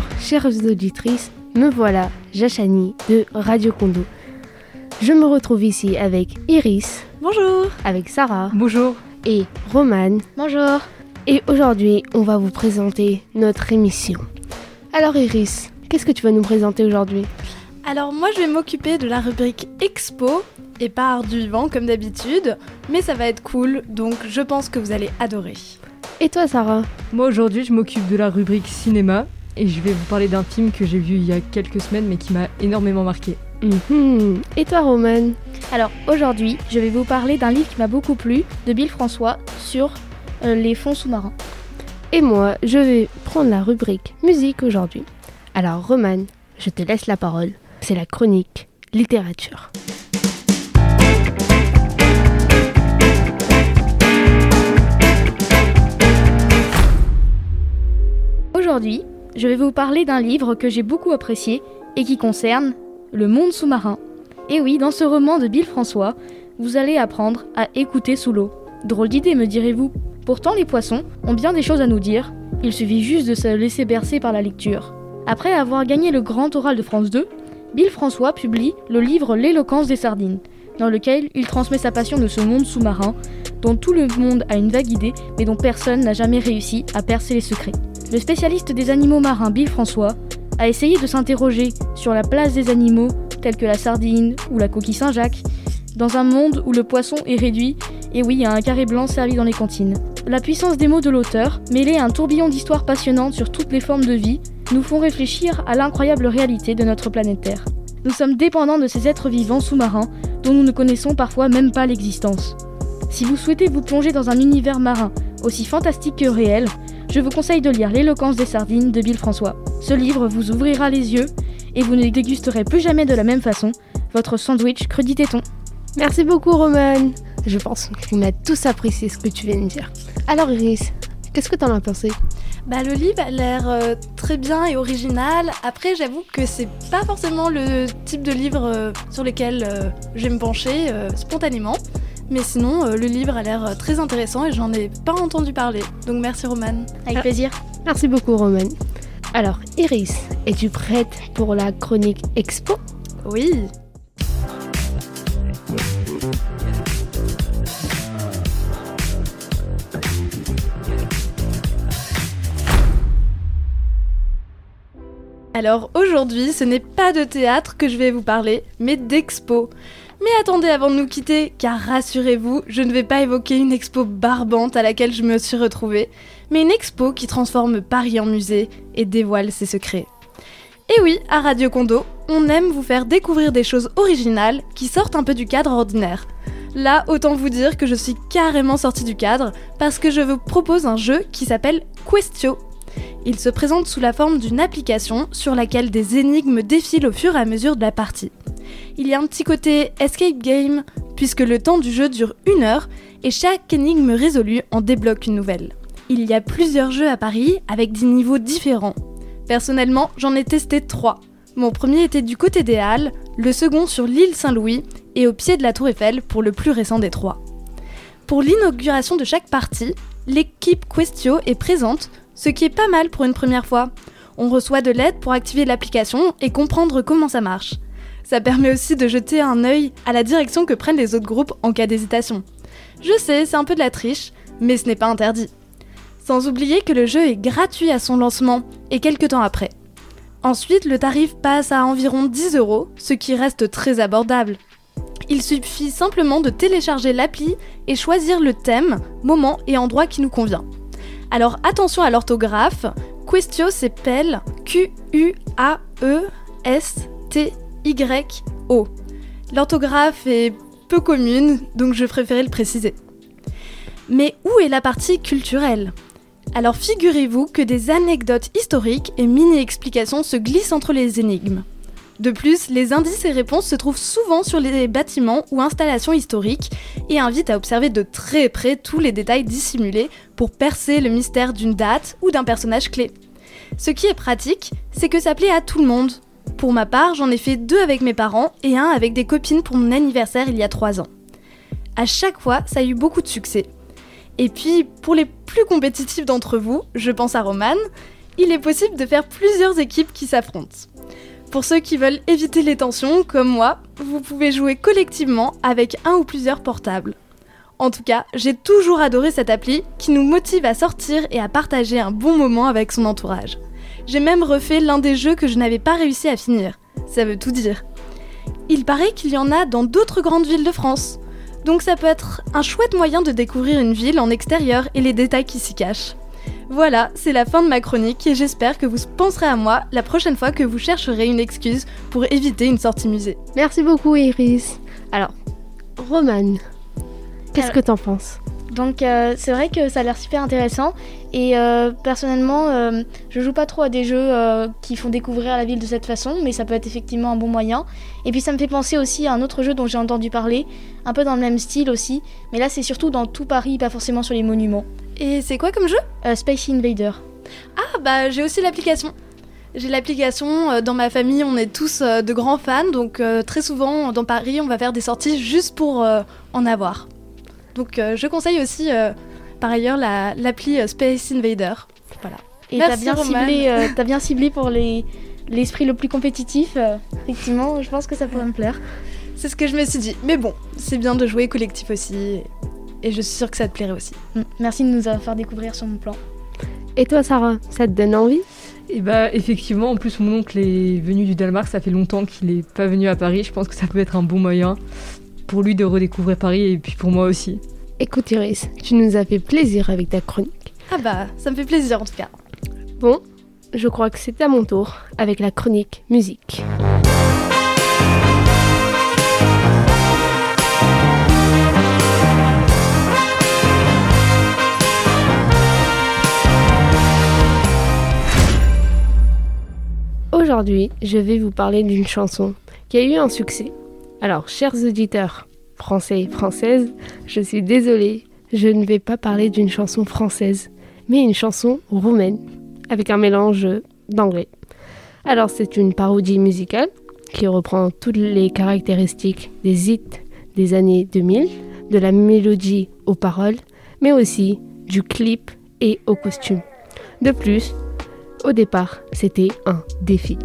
auditeurs, chères auditrices, me voilà, Jachani de Radio Kondo. Je me retrouve ici avec Iris. Bonjour. Avec Sarah. Bonjour. Et Romane. Bonjour. Et aujourd'hui, on va vous présenter notre émission. Alors Iris, qu'est-ce que tu vas nous présenter aujourd'hui? Alors moi je vais m'occuper de la rubrique Expo et pas art du vivant comme d'habitude, mais ça va être cool, donc je pense que vous allez adorer. Et toi Sarah? Moi aujourd'hui je m'occupe de la rubrique cinéma et je vais vous parler d'un film que j'ai vu il y a quelques semaines mais qui m'a énormément marqué. Mhm. Et toi Romane Alors aujourd'hui je vais vous parler d'un livre qui m'a beaucoup plu de Bill François sur euh, les fonds sous-marins. Et moi je vais prendre la rubrique musique aujourd'hui. Alors Romane, je te laisse la parole. C'est la chronique littérature. Aujourd'hui, je vais vous parler d'un livre que j'ai beaucoup apprécié et qui concerne le monde sous-marin. Et oui, dans ce roman de Bill François, vous allez apprendre à écouter sous l'eau. Drôle d'idée, me direz-vous. Pourtant, les poissons ont bien des choses à nous dire. Il suffit juste de se laisser bercer par la lecture. Après avoir gagné le grand oral de France 2, Bill François publie le livre L'éloquence des sardines, dans lequel il transmet sa passion de ce monde sous-marin, dont tout le monde a une vague idée, mais dont personne n'a jamais réussi à percer les secrets. Le spécialiste des animaux marins Bill François a essayé de s'interroger sur la place des animaux tels que la sardine ou la coquille Saint-Jacques dans un monde où le poisson est réduit et oui à un carré blanc servi dans les cantines. La puissance des mots de l'auteur, mêlée à un tourbillon d'histoires passionnantes sur toutes les formes de vie, nous font réfléchir à l'incroyable réalité de notre planète Terre. Nous sommes dépendants de ces êtres vivants sous-marins dont nous ne connaissons parfois même pas l'existence. Si vous souhaitez vous plonger dans un univers marin aussi fantastique que réel, je vous conseille de lire L'éloquence des sardines de Bill François. Ce livre vous ouvrira les yeux et vous ne dégusterez plus jamais de la même façon votre sandwich crudité thon. Merci beaucoup Romane. Je pense qu'on a tous apprécié ce que tu viens de dire. Alors Iris, qu'est-ce que t'en as pensé? Bah le livre a l'air euh, très bien et original. Après j'avoue que c'est pas forcément le type de livre euh, sur lequel euh, je vais me pencher euh, spontanément. Mais sinon, euh, le livre a l'air euh, très intéressant et j'en ai pas entendu parler. Donc merci Romane. Avec Ah. plaisir. Merci beaucoup Romane. Alors Iris, es-tu prête pour la chronique expo? Oui. Alors aujourd'hui, ce n'est pas de théâtre que je vais vous parler, mais d'expo. Mais attendez avant de nous quitter, car rassurez-vous, je ne vais pas évoquer une expo barbante à laquelle je me suis retrouvée, mais une expo qui transforme Paris en musée et dévoile ses secrets. Et oui, à Radio Condo, on aime vous faire découvrir des choses originales qui sortent un peu du cadre ordinaire. Là, autant vous dire que je suis carrément sortie du cadre parce que je vous propose un jeu qui s'appelle Questio. Il se présente sous la forme d'une application sur laquelle des énigmes défilent au fur et à mesure de la partie. Il y a un petit côté escape game puisque le temps du jeu dure une heure et chaque énigme résolue en débloque une nouvelle. Il y a plusieurs jeux à Paris avec des niveaux différents. Personnellement, j'en ai testé trois. Mon premier était du côté des Halles, le second sur l'île Saint-Louis et au pied de la Tour Eiffel pour le plus récent des trois. Pour l'inauguration de chaque partie, l'équipe Questio est présente, ce qui est pas mal pour une première fois. On reçoit de l'aide pour activer l'application et comprendre comment ça marche. Ça permet aussi de jeter un œil à la direction que prennent les autres groupes en cas d'hésitation. Je sais, c'est un peu de la triche, mais ce n'est pas interdit. Sans oublier que le jeu est gratuit à son lancement et quelques temps après. Ensuite, le tarif passe à environ 10 euros, ce qui reste très abordable. Il suffit simplement de télécharger l'appli et choisir le thème, moment et endroit qui nous convient. Alors attention à l'orthographe, Questio s'appelle Q-U-A-E-S-T-Y-O. L'orthographe est peu commune, donc je préférais le préciser. Mais où est la partie culturelle? Alors figurez-vous que des anecdotes historiques et mini-explications se glissent entre les énigmes. De plus, les indices et réponses se trouvent souvent sur les bâtiments ou installations historiques et invitent à observer de très près tous les détails dissimulés pour percer le mystère d'une date ou d'un personnage clé. Ce qui est pratique, c'est que ça plaît à tout le monde. Pour ma part, j'en ai fait deux avec mes parents et un avec des copines pour mon anniversaire il y a trois ans. À chaque fois, ça a eu beaucoup de succès. Et puis, pour les plus compétitifs d'entre vous, je pense à Roman, il est possible de faire plusieurs équipes qui s'affrontent. Pour ceux qui veulent éviter les tensions, comme moi, vous pouvez jouer collectivement avec un ou plusieurs portables. En tout cas, j'ai toujours adoré cette appli qui nous motive à sortir et à partager un bon moment avec son entourage. J'ai même refait l'un des jeux que je n'avais pas réussi à finir. Ça veut tout dire. Il paraît qu'il y en a dans d'autres grandes villes de France. Donc ça peut être un chouette moyen de découvrir une ville en extérieur et les détails qui s'y cachent. Voilà, c'est la fin de ma chronique et j'espère que vous penserez à moi la prochaine fois que vous chercherez une excuse pour éviter une sortie musée. Merci beaucoup Iris. Alors, Romane, qu'est-ce que t'en penses? Donc euh, c'est vrai que ça a l'air super intéressant et euh, personnellement euh, je joue pas trop à des jeux euh, qui font découvrir la ville de cette façon mais ça peut être effectivement un bon moyen. Et puis ça me fait penser aussi à un autre jeu dont j'ai entendu parler, un peu dans le même style aussi, mais là c'est surtout dans tout Paris, pas forcément sur les monuments. Et c'est quoi comme jeu? Euh, Space Invader. Ah bah j'ai aussi l'application. J'ai l'application, euh, dans ma famille on est tous euh, de grands fans, donc très souvent dans Paris on va faire des sorties juste pour en avoir. Donc je conseille aussi par ailleurs la- l'appli Space Invader. Voilà. Et t'as bien, ciblé, bien ciblé pour les l'esprit le plus compétitif. euh, effectivement, je pense que ça pourrait me plaire. C'est ce que je me suis dit. Mais bon, c'est bien de jouer collectif aussi. Et, je suis sûre que ça te plairait aussi. Mm. Merci de nous avoir fait découvrir sur mon plan. Et toi Sarah, ça te donne envie? Et bah effectivement, en plus mon oncle est venu du Danemark, ça fait longtemps qu'il est pas venu à Paris. Je pense que ça peut être un bon moyen pour lui de redécouvrir Paris et puis pour moi aussi. Écoute Iris, tu nous as fait plaisir avec ta chronique. Ah bah, ça me fait plaisir en tout cas. Bon, je crois que c'est à mon tour avec la chronique musique. Aujourd'hui, je vais vous parler d'une chanson qui a eu un succès. Alors, chers auditeurs français et françaises, je suis désolée, je ne vais pas parler d'une chanson française, mais une chanson roumaine avec un mélange d'anglais. Alors c'est une parodie musicale qui reprend toutes les caractéristiques des hits des années 2000, de la mélodie aux paroles, mais aussi du clip et aux costumes. De plus, au départ, c'était un défi.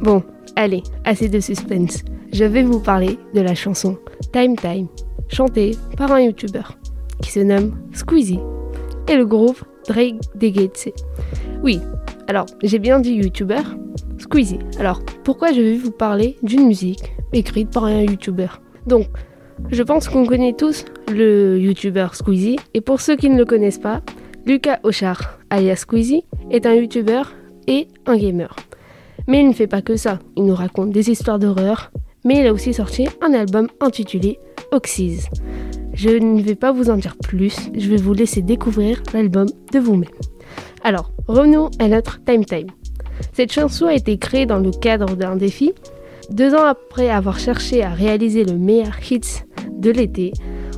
Bon, allez, assez de suspense. Je vais vous parler de la chanson Time Time, chantée par un youtubeur qui se nomme Squeezie et le groupe Drake Degetse. Oui, alors j'ai bien dit youtubeur, Squeezie. Alors pourquoi je vais vous parler d'une musique écrite par un youtubeur Donc, je pense qu'on connaît tous le youtubeur Squeezie et pour ceux qui ne le connaissent pas, Lucas Ochar, alias Squeezie, est un youtubeur et un gamer. Mais il ne fait pas que ça, il nous raconte des histoires d'horreur, mais il a aussi sorti un album intitulé Oxys. Je ne vais pas vous en dire plus, je vais vous laisser découvrir l'album de vous-même. Alors, revenons à notre Time Time. Cette chanson a été créée dans le cadre d'un défi. Deux ans après avoir cherché à réaliser le meilleur hits de l'été,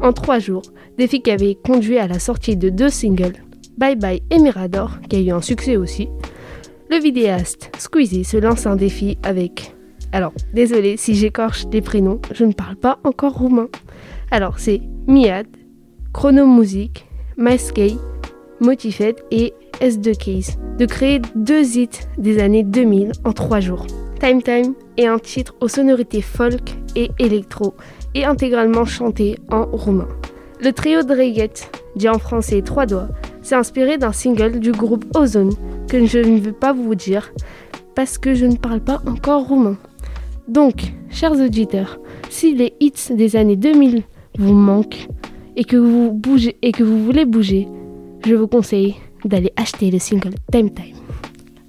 en trois jours, défi qui avait conduit à la sortie de deux singles, Bye Bye et Mirador, qui a eu un succès aussi. Le vidéaste Squeezie se lance un défi avec. Alors, désolé si j'écorche des prénoms, je ne parle pas encore roumain. Alors, c'est Miad, Chrono Music, Maskey, Motifed et S2 Case, de créer deux hits des années 2000 en trois jours. Time Time est un titre aux sonorités folk et électro et intégralement chanté en roumain. Le trio Dreget, dit en français Trois Doigts, s'est inspiré d'un single du groupe Ozone que je ne veux pas vous dire parce que je ne parle pas encore roumain. Donc, chers auditeurs, si les hits des années 2000 vous manquent et que vous bougez et que vous voulez bouger, je vous conseille d'aller acheter le single Time Time.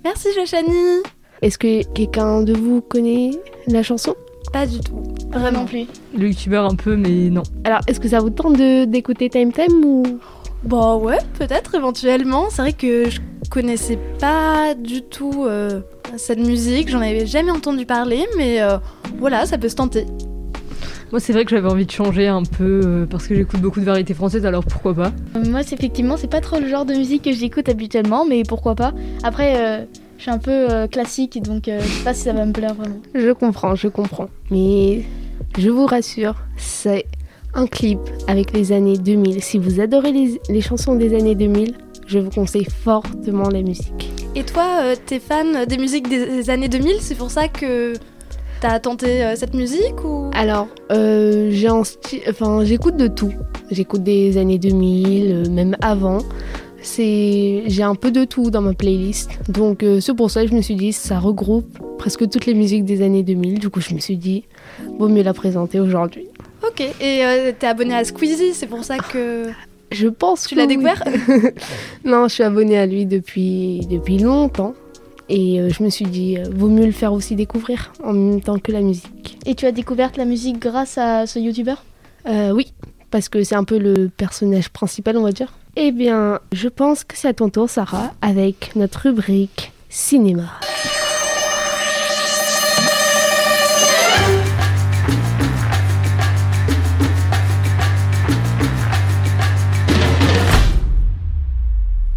Merci Joshani Est-ce que quelqu'un de vous connaît la chanson? Pas du tout. Vraiment plus. Le youtubeur un peu, mais non. Alors, est-ce que ça vous tente de- d'écouter Time Time ou? Bah ouais, peut-être éventuellement. C'est vrai que je connaissais pas du tout euh, cette musique, j'en avais jamais entendu parler, mais euh, voilà, ça peut se tenter. Moi c'est vrai que j'avais envie de changer un peu euh, parce que j'écoute beaucoup de variétés françaises, alors pourquoi pas? Euh, Moi, c'est effectivement, c'est pas trop le genre de musique que j'écoute habituellement, mais pourquoi pas? Après, euh, je suis un peu euh, classique, donc euh, je sais pas si ça va me plaire vraiment. Je comprends, je comprends. Mais je vous rassure, c'est un clip avec les années 2000. Si vous adorez les, les chansons des années 2000, je vous conseille fortement la musique. Et toi, euh, t'es fan des musiques des années 2000 C'est pour ça que t'as tenté euh, cette musique ou? Alors, euh, j'ai enfin, j'écoute de tout. J'écoute des années 2000, euh, même avant. C'est, j'ai un peu de tout dans ma playlist. Donc, c'est pour ça que je me suis dit, ça regroupe presque toutes les musiques des années 2000. Du coup, je me suis dit, vaut mieux la présenter aujourd'hui. Ok. Et t'es abonné à Squeezie, c'est pour ça que Je pense tu que l'as oui. découvert Non, je suis abonnée à lui depuis, depuis longtemps. Et euh, je me suis dit, euh, vaut mieux le faire aussi découvrir en même temps que la musique. Et tu as découvert la musique grâce à ce youtubeur? Euh, oui, parce que c'est un peu le personnage principal, on va dire. Eh bien, je pense que c'est à ton tour, Sarah, avec notre rubrique cinéma.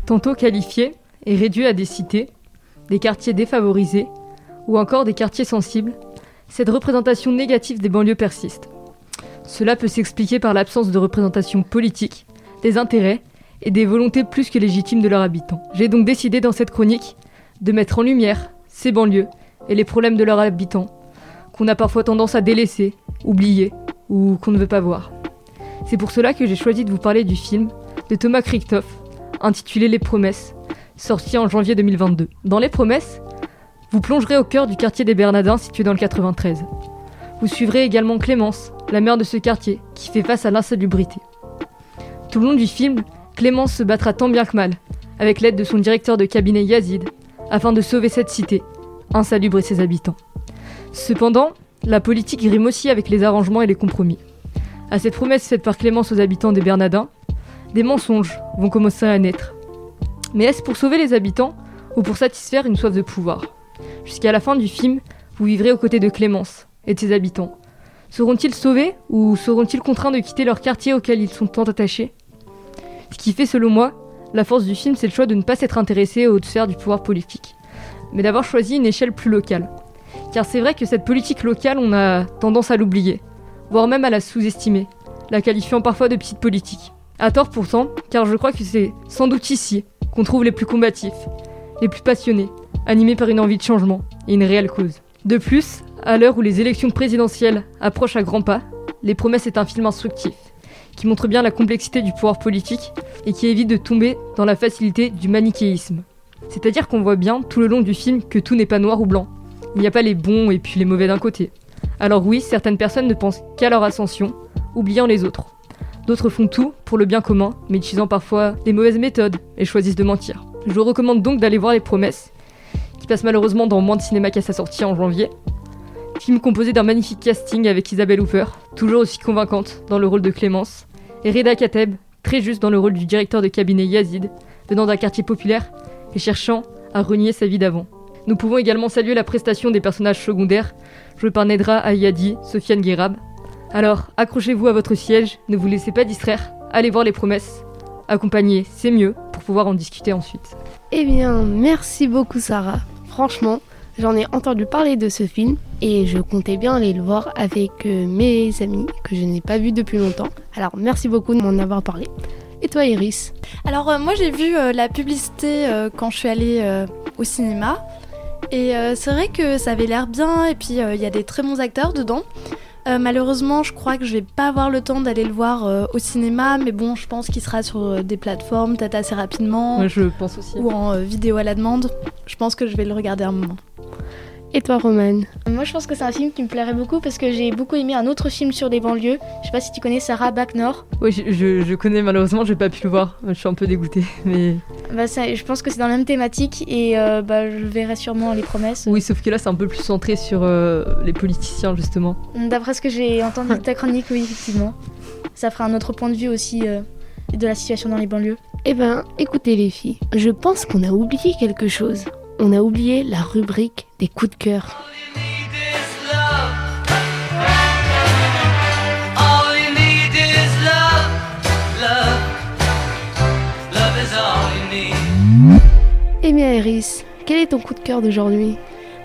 Tantôt qualifiés et réduits à des cités, des quartiers défavorisés ou encore des quartiers sensibles, cette représentation négative des banlieues persiste. Cela peut s'expliquer par l'absence de représentation politique, des intérêts et des volontés plus que légitimes de leurs habitants. J'ai donc décidé dans cette chronique de mettre en lumière ces banlieues et les problèmes de leurs habitants, qu'on a parfois tendance à délaisser, oublier ou qu'on ne veut pas voir. C'est pour cela que j'ai choisi de vous parler du film de Thomas Kristoff intitulé Les Promesses, sorti en janvier 2022. Dans Les Promesses, vous plongerez au cœur du quartier des Bernardins situé dans le 93. Vous suivrez également Clémence, la mère de ce quartier, qui fait face à l'insalubrité. Tout le long du film, Clémence se battra tant bien que mal, avec l'aide de son directeur de cabinet Yazid, afin de sauver cette cité, insalubre et ses habitants. Cependant, la politique rime aussi avec les arrangements et les compromis. À cette promesse faite par Clémence aux habitants des Bernardins, des mensonges vont commencer à naître. Mais est-ce pour sauver les habitants ou pour satisfaire une soif de pouvoir? Jusqu'à la fin du film, vous vivrez aux côtés de Clémence et de ses habitants. Seront-ils sauvés ou seront-ils contraints de quitter leur quartier auquel ils sont tant attachés? Ce qui fait, selon moi, la force du film, c'est le choix de ne pas s'être intéressé aux sphères du pouvoir politique, mais d'avoir choisi une échelle plus locale. Car c'est vrai que cette politique locale, on a tendance à l'oublier, voire même à la sous-estimer, la qualifiant parfois de petite politique. À tort pourtant, car je crois que c'est sans doute ici qu'on trouve les plus combatifs, les plus passionnés, animés par une envie de changement et une réelle cause. De plus, à l'heure où les élections présidentielles approchent à grands pas, Les Promesses est un film instructif, qui montre bien la complexité du pouvoir politique et qui évite de tomber dans la facilité du manichéisme. C'est-à-dire qu'on voit bien tout le long du film que tout n'est pas noir ou blanc. Il n'y a pas les bons et puis les mauvais d'un côté. Alors oui, certaines personnes ne pensent qu'à leur ascension, oubliant les autres. D'autres font tout pour le bien commun, mais utilisant parfois des mauvaises méthodes et choisissent de mentir. Je vous recommande donc d'aller voir Les Promesses, qui passe malheureusement dans moins de cinéma qu'à sa sortie en janvier. Film composé d'un magnifique casting avec Isabelle Hooper, toujours aussi convaincante dans le rôle de Clémence, et Reda Kateb, très juste dans le rôle du directeur de cabinet Yazid, venant d'un quartier populaire et cherchant à renier sa vie d'avant. Nous pouvons également saluer la prestation des personnages secondaires, joués par Nedra Ayadi, Sofiane Guérab. Alors, accrochez-vous à votre siège, ne vous laissez pas distraire, allez voir les promesses. Accompagner, c'est mieux, pour pouvoir en discuter ensuite. Eh bien, merci beaucoup Sarah. Franchement, j'en ai entendu parler de ce film et je comptais bien aller le voir avec euh, mes amis que je n'ai pas vus depuis longtemps. Alors merci beaucoup de m'en avoir parlé. Et toi Iris? Alors euh, moi j'ai vu euh, la publicité euh, quand je suis allée euh, au cinéma et euh, c'est vrai que ça avait l'air bien et puis euh, il y a des très bons acteurs dedans. Euh, malheureusement je crois que je vais pas avoir le temps d'aller le voir euh, au cinéma mais bon je pense qu'il sera sur euh, des plateformes peut-être assez rapidement Moi, je pense aussi. ou en vidéo à la demande. Je pense que je vais le regarder un moment. Et toi Romane Moi, je pense que c'est un film qui me plairait beaucoup parce que j'ai beaucoup aimé un autre film sur des banlieues. Je sais pas si tu connais Sarah Backnor. Oui, je, je- je connais malheureusement, j'ai pas pu le voir. Je suis un peu dégoûté, mais Bah, ça- je pense que c'est dans la même thématique et euh, bah, je verrai sûrement les promesses. oui, sauf que là, c'est un peu plus centré sur euh, les politiciens justement. D'après ce que j'ai entendu de ta chronique, oui, effectivement. Ça fera un autre point de vue aussi euh, de la situation dans les banlieues. Eh ben, écoutez les filles, je pense qu'on a oublié quelque chose. On a oublié la rubrique des coups de cœur. Need. Eh Iris, quel est ton coup de cœur d'aujourd'hui?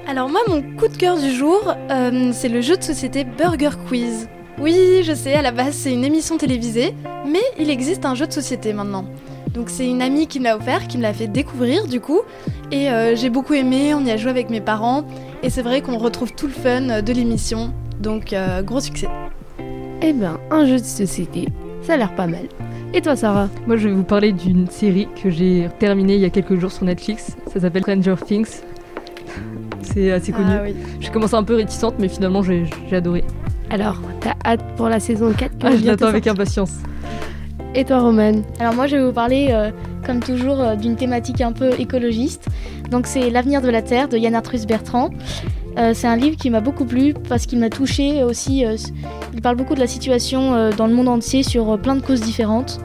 Alors moi, mon coup de cœur du jour, euh, c'est le jeu de société Burger Quiz. Oui, je sais, à la base c'est une émission télévisée, mais il existe un jeu de société maintenant. Donc c'est une amie qui me l'a offert, qui me l'a fait découvrir du coup. Et euh, j'ai beaucoup aimé, on y a joué avec mes parents. Et c'est vrai qu'on retrouve tout le fun de l'émission. Donc euh, gros succès. Eh ben, un jeu de société, ça a l'air pas mal. Et toi, Sarah? Moi, je vais vous parler d'une série que j'ai terminée il y a quelques jours sur Netflix. Ça s'appelle Stranger Things. C'est assez connu. Ah oui. J'ai commencé un peu réticente, mais finalement, j'ai adoré. Alors, t'as hâte pour la saison 4 qui Ah, je l'attends avec impatience. Et toi, Roman Alors moi je vais vous parler euh, comme toujours euh, d'une thématique un peu écologiste. Donc c'est L'avenir de la Terre de Yann Arthus Bertrand. Euh, c'est un livre qui m'a beaucoup plu parce qu'il m'a touché aussi. il parle beaucoup de la situation dans le monde entier sur plein de causes différentes.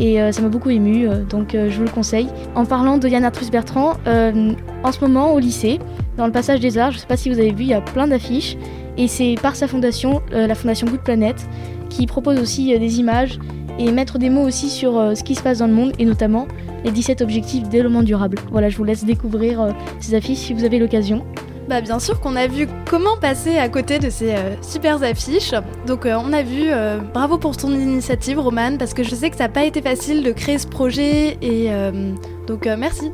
Et ça m'a beaucoup ému, donc je vous le conseille. En parlant de Yann Arthus Bertrand, en ce moment au lycée, dans le passage des arts, je ne sais pas si vous avez vu, il y a plein d'affiches. Et c'est par sa fondation, la fondation Good Planet, qui propose aussi des images et mettre des mots aussi sur euh, ce qui se passe dans le monde et notamment les 17 objectifs développement durable. Voilà, je vous laisse découvrir euh, ces affiches si vous avez l'occasion. Bah bien sûr qu'on a vu comment passer à côté de ces euh, super affiches. Donc euh, on a vu, euh, bravo pour ton initiative Roman, parce que je sais que ça n'a pas été facile de créer ce projet et euh, donc euh, merci.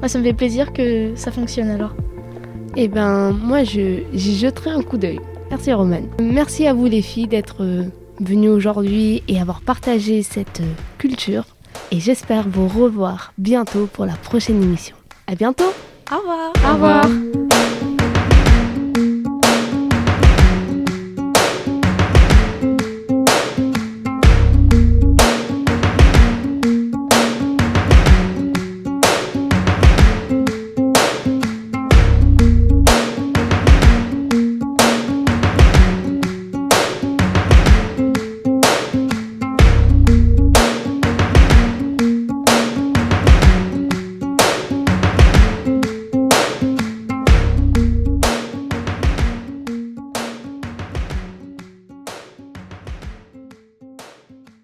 Moi, ça me fait plaisir que ça fonctionne alors. Eh ben, moi, je, j'y jeterai un coup d'œil. Merci, Roman. Merci à vous, les filles, d'être venues aujourd'hui et avoir partagé cette culture. Et j'espère vous revoir bientôt pour la prochaine émission. À bientôt Au revoir Au revoir.